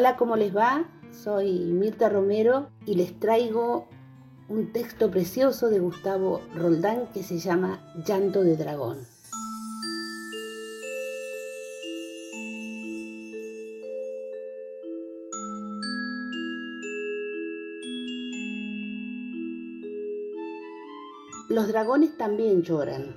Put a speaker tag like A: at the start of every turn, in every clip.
A: Hola, ¿cómo les va? Soy Mirta Romero y les traigo un texto precioso de Gustavo Roldán que se llama Llanto de Dragón. Los dragones también lloran.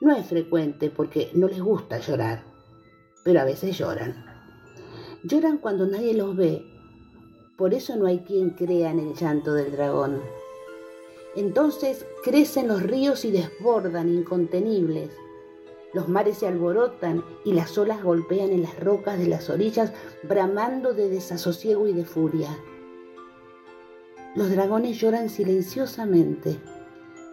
A: No es frecuente porque no les gusta llorar, pero a veces lloran. Lloran cuando nadie los ve. Por eso no hay quien crea en el llanto del dragón. Entonces crecen los ríos y desbordan incontenibles. Los mares se alborotan y las olas golpean en las rocas de las orillas, bramando de desasosiego y de furia. Los dragones lloran silenciosamente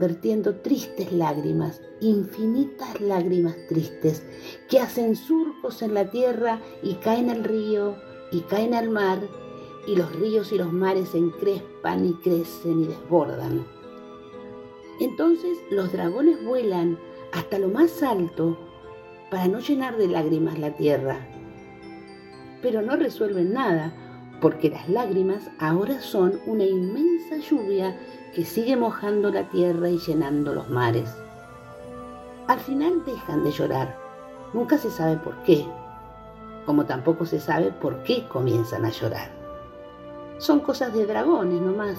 A: vertiendo tristes lágrimas, infinitas lágrimas tristes, que hacen surcos en la tierra y caen al río y caen al mar, y los ríos y los mares se encrespan y crecen y desbordan. Entonces los dragones vuelan hasta lo más alto para no llenar de lágrimas la tierra. Pero no resuelven nada, porque las lágrimas ahora son una inmensa lluvia que sigue mojando la tierra y llenando los mares. Al final dejan de llorar. Nunca se sabe por qué, como tampoco se sabe por qué comienzan a llorar. Son cosas de dragones nomás.